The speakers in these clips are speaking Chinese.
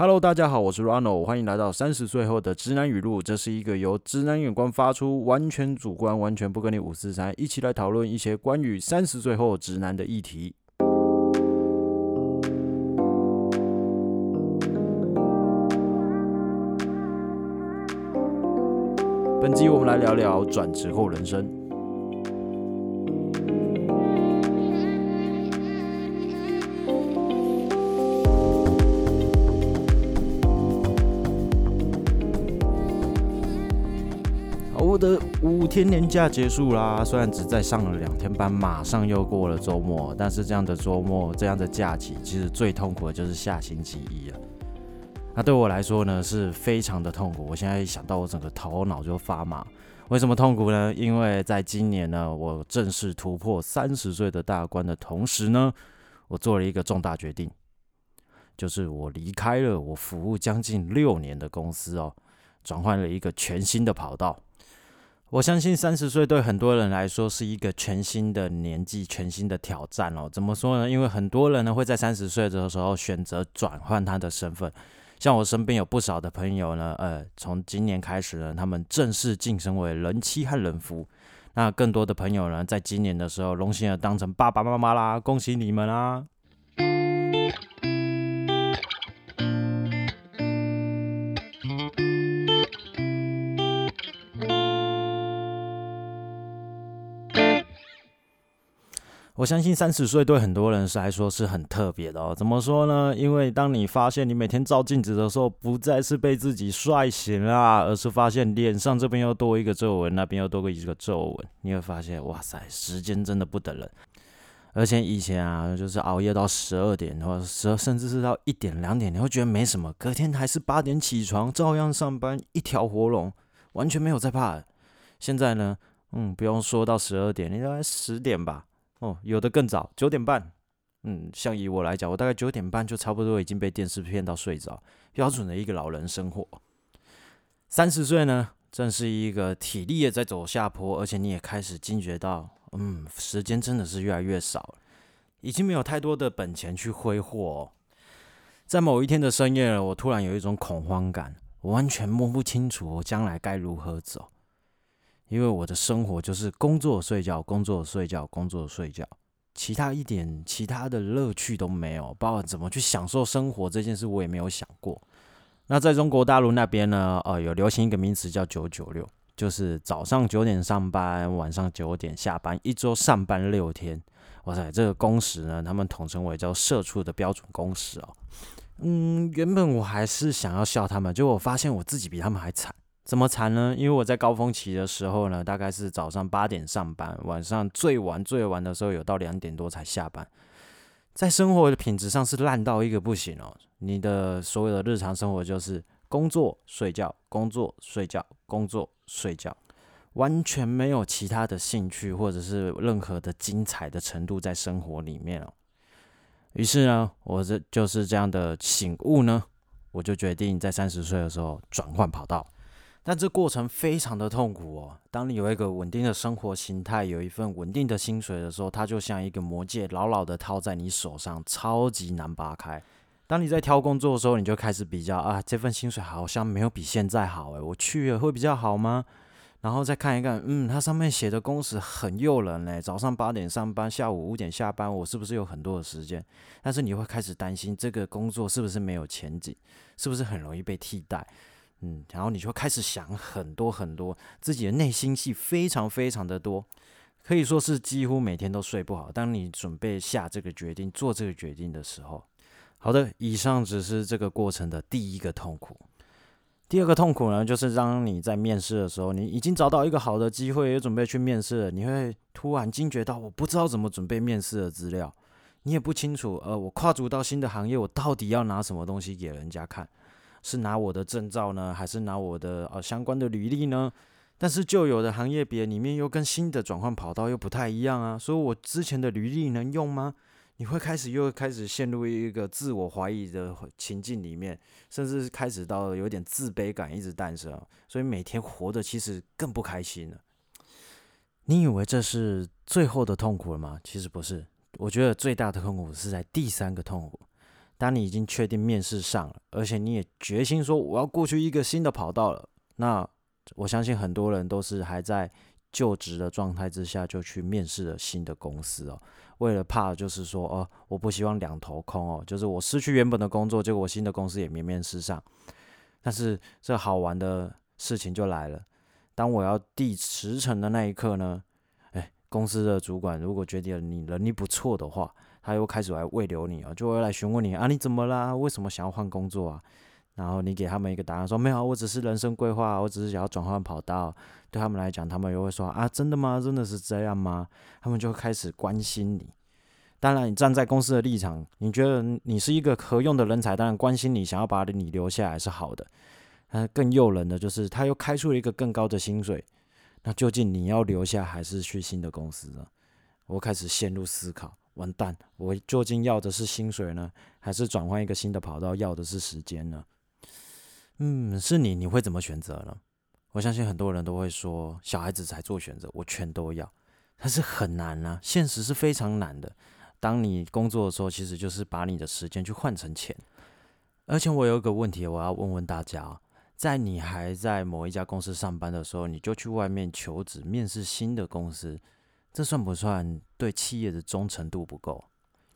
Hello，大家好，我是 Ronald，欢迎来到三十岁后的直男语录。这是一个由直男眼光发出，完全主观，完全不跟你五四三，一起来讨论一些关于三十岁后直男的议题。本集我们来聊聊转职后人生。天年假结束啦，虽然只在上了两天班，马上又过了周末，但是这样的周末，这样的假期，其实最痛苦的就是下星期一了。那对我来说呢，是非常的痛苦。我现在一想到，我整个头脑就发麻。为什么痛苦呢？因为在今年呢，我正式突破三十岁的大关的同时呢，我做了一个重大决定，就是我离开了我服务将近六年的公司哦，转换了一个全新的跑道。我相信三十岁对很多人来说是一个全新的年纪、全新的挑战哦。怎么说呢？因为很多人呢会在三十岁的时候选择转换他的身份。像我身边有不少的朋友呢，呃，从今年开始呢，他们正式晋升为人妻和人夫。那更多的朋友呢，在今年的时候荣幸的当成爸爸妈妈啦，恭喜你们啦！我相信三十岁对很多人是来说是很特别的哦。怎么说呢？因为当你发现你每天照镜子的时候，不再是被自己帅醒啦，而是发现脸上这边又多一个皱纹，那边又多个一个皱纹，你会发现，哇塞，时间真的不等人。而且以前啊，就是熬夜到十二点或者十，甚至是到一点两点，你会觉得没什么，隔天还是八点起床，照样上班，一条活龙，完全没有在怕。现在呢，嗯，不用说到十二点，你大概十点吧。哦，有的更早，九点半。嗯，像以我来讲，我大概九点半就差不多已经被电视骗到睡着，标准的一个老人生活。三十岁呢，正是一个体力也在走下坡，而且你也开始惊觉到，嗯，时间真的是越来越少，已经没有太多的本钱去挥霍。在某一天的深夜，我突然有一种恐慌感，我完全摸不清楚我将来该如何走。因为我的生活就是工作、睡觉、工作、睡觉、工作、睡觉，其他一点其他的乐趣都没有，包括怎么去享受生活这件事，我也没有想过。那在中国大陆那边呢，呃，有流行一个名词叫“九九六”，就是早上九点上班，晚上九点下班，一周上班六天。哇塞，这个工时呢，他们统称为叫“社畜”的标准工时哦。嗯，原本我还是想要笑他们，结果我发现我自己比他们还惨。怎么惨呢？因为我在高峰期的时候呢，大概是早上八点上班，晚上最晚最晚的时候有到两点多才下班，在生活的品质上是烂到一个不行哦。你的所有的日常生活就是工作、睡觉、工作、睡觉、工作、睡觉，完全没有其他的兴趣或者是任何的精彩的程度在生活里面哦。于是呢，我这就是这样的醒悟呢，我就决定在三十岁的时候转换跑道。但这过程非常的痛苦哦。当你有一个稳定的生活形态，有一份稳定的薪水的时候，它就像一个魔戒，牢牢的套在你手上，超级难拔开。当你在挑工作的时候，你就开始比较啊，这份薪水好像没有比现在好诶，我去了会比较好吗？然后再看一看，嗯，它上面写的工时很诱人嘞，早上八点上班，下午五点下班，我是不是有很多的时间？但是你会开始担心，这个工作是不是没有前景？是不是很容易被替代？嗯，然后你就开始想很多很多，自己的内心戏非常非常的多，可以说是几乎每天都睡不好。当你准备下这个决定、做这个决定的时候，好的，以上只是这个过程的第一个痛苦。第二个痛苦呢，就是当你在面试的时候，你已经找到一个好的机会，也准备去面试了，你会突然惊觉到，我不知道怎么准备面试的资料，你也不清楚，呃，我跨足到新的行业，我到底要拿什么东西给人家看。是拿我的证照呢，还是拿我的呃相关的履历呢？但是旧有的行业别里面又跟新的转换跑道又不太一样啊，所以我之前的履历能用吗？你会开始又开始陷入一个自我怀疑的情境里面，甚至开始到有点自卑感一直诞生，所以每天活的其实更不开心了。你以为这是最后的痛苦了吗？其实不是，我觉得最大的痛苦是在第三个痛苦。当你已经确定面试上了，而且你也决心说我要过去一个新的跑道了，那我相信很多人都是还在就职的状态之下就去面试了新的公司哦。为了怕就是说哦，我不希望两头空哦，就是我失去原本的工作，结果我新的公司也没面试上。但是这好玩的事情就来了，当我要递辞呈的那一刻呢，哎，公司的主管如果觉得你能力不错的话。他又开始来慰留你啊，就会来询问你啊，你怎么啦？为什么想要换工作啊？然后你给他们一个答案，说没有，我只是人生规划，我只是想要转换跑道。对他们来讲，他们又会说啊，真的吗？真的是这样吗？他们就会开始关心你。当然，你站在公司的立场，你觉得你是一个可用的人才，当然关心你，想要把你留下来是好的。但更诱人的就是，他又开出了一个更高的薪水。那究竟你要留下还是去新的公司呢？我开始陷入思考。完蛋！我究竟要的是薪水呢，还是转换一个新的跑道？要的是时间呢？嗯，是你，你会怎么选择呢？我相信很多人都会说，小孩子才做选择，我全都要。但是很难啊，现实是非常难的。当你工作的时候，其实就是把你的时间去换成钱。而且我有一个问题，我要问问大家：在你还在某一家公司上班的时候，你就去外面求职，面试新的公司。这算不算对企业的忠诚度不够？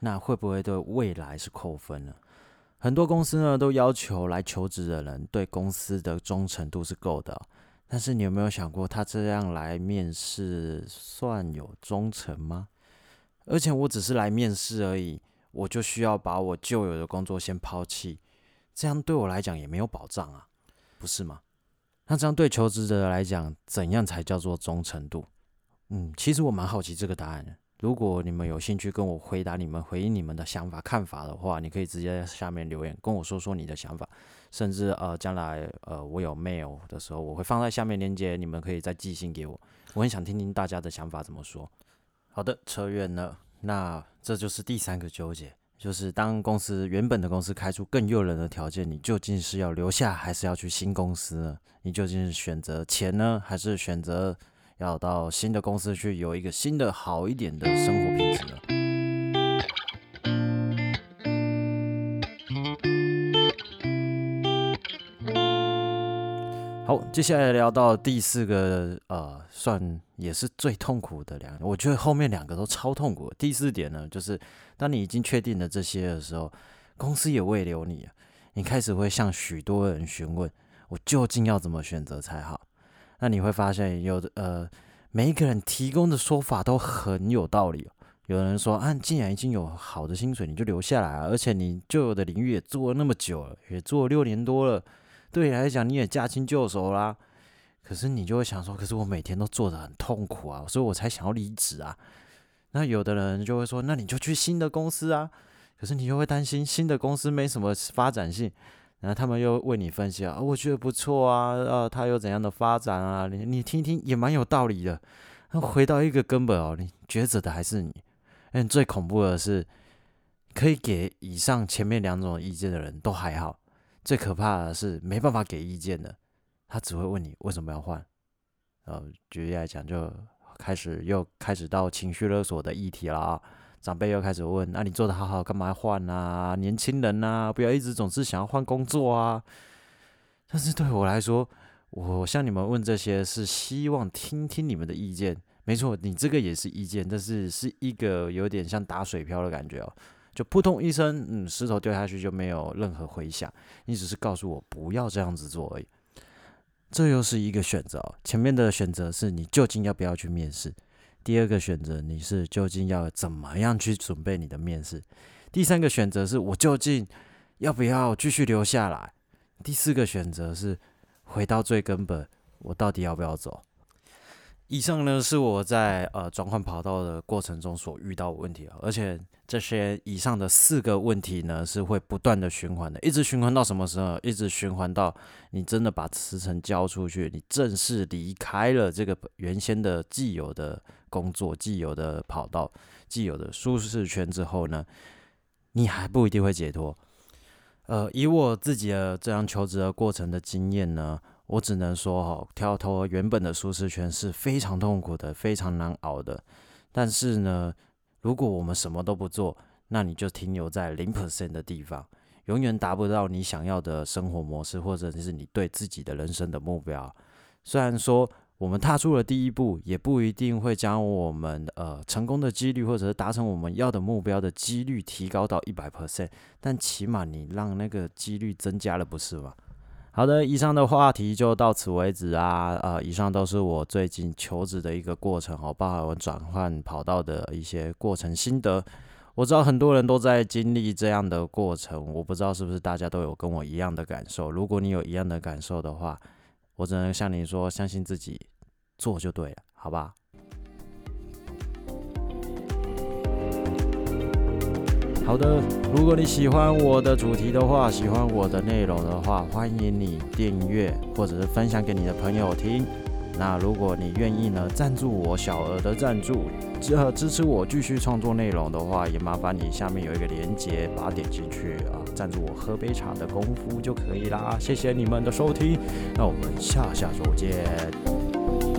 那会不会对未来是扣分呢？很多公司呢都要求来求职的人对公司的忠诚度是够的，但是你有没有想过，他这样来面试算有忠诚吗？而且我只是来面试而已，我就需要把我旧有的工作先抛弃，这样对我来讲也没有保障啊，不是吗？那这样对求职者来讲，怎样才叫做忠诚度？嗯，其实我蛮好奇这个答案。如果你们有兴趣跟我回答你们回应你们的想法看法的话，你可以直接在下面留言跟我说说你的想法，甚至呃将来呃我有 mail 的时候，我会放在下面链接，你们可以再寄信给我。我很想听听大家的想法怎么说。好的，扯远了，那这就是第三个纠结，就是当公司原本的公司开出更诱人的条件，你究竟是要留下还是要去新公司呢？你究竟是选择钱呢，还是选择？要到新的公司去，有一个新的好一点的生活品质了。好，接下来聊到第四个，呃，算也是最痛苦的两，我觉得后面两个都超痛苦。第四点呢，就是当你已经确定了这些的时候，公司也未留你，你开始会向许多人询问，我究竟要怎么选择才好？那你会发现，有的呃，每一个人提供的说法都很有道理。有人说，啊，既然已经有好的薪水，你就留下来啊，而且你旧有的领域也做了那么久了，也做了六年多了，对你来讲你也驾轻就熟啦。可是你就会想说，可是我每天都做得很痛苦啊，所以我才想要离职啊。那有的人就会说，那你就去新的公司啊。可是你又会担心新的公司没什么发展性。然后他们又为你分析啊，我觉得不错啊，呃，他有怎样的发展啊？你你听听也蛮有道理的。那回到一个根本哦，你抉择的还是你。嗯，最恐怖的是，可以给以上前面两种意见的人都还好，最可怕的是没办法给意见的，他只会问你为什么要换。呃，举例来讲，就开始又开始到情绪勒索的议题了啊。长辈又开始问：“那你做的好好，干嘛换啊？年轻人呐，不要一直总是想要换工作啊。”但是对我来说，我向你们问这些是希望听听你们的意见。没错，你这个也是意见，但是是一个有点像打水漂的感觉哦，就扑通一声，嗯，石头掉下去就没有任何回响。你只是告诉我不要这样子做而已。这又是一个选择。前面的选择是你究竟要不要去面试。第二个选择，你是究竟要怎么样去准备你的面试？第三个选择是我究竟要不要继续留下来？第四个选择是回到最根本，我到底要不要走？以上呢是我在呃转换跑道的过程中所遇到的问题啊，而且这些以上的四个问题呢是会不断的循环的，一直循环到什么时候？一直循环到你真的把辞呈交出去，你正式离开了这个原先的既有的工作、既有的跑道、既有的舒适圈之后呢，你还不一定会解脱。呃，以我自己的这样求职的过程的经验呢。我只能说，哈，跳脱原本的舒适圈是非常痛苦的，非常难熬的。但是呢，如果我们什么都不做，那你就停留在零 percent 的地方，永远达不到你想要的生活模式，或者是你对自己的人生的目标。虽然说我们踏出了第一步，也不一定会将我们呃成功的几率，或者是达成我们要的目标的几率提高到一百 percent，但起码你让那个几率增加了，不是吗？好的，以上的话题就到此为止啊。呃，以上都是我最近求职的一个过程哦，包含我转换跑道的一些过程心得。我知道很多人都在经历这样的过程，我不知道是不是大家都有跟我一样的感受。如果你有一样的感受的话，我只能向你说，相信自己，做就对了，好吧？好的，如果你喜欢我的主题的话，喜欢我的内容的话，欢迎你订阅或者是分享给你的朋友听。那如果你愿意呢，赞助我小额的赞助，支支持我继续创作内容的话，也麻烦你下面有一个连接，把它点进去啊，赞助我喝杯茶的功夫就可以啦。谢谢你们的收听，那我们下下周见。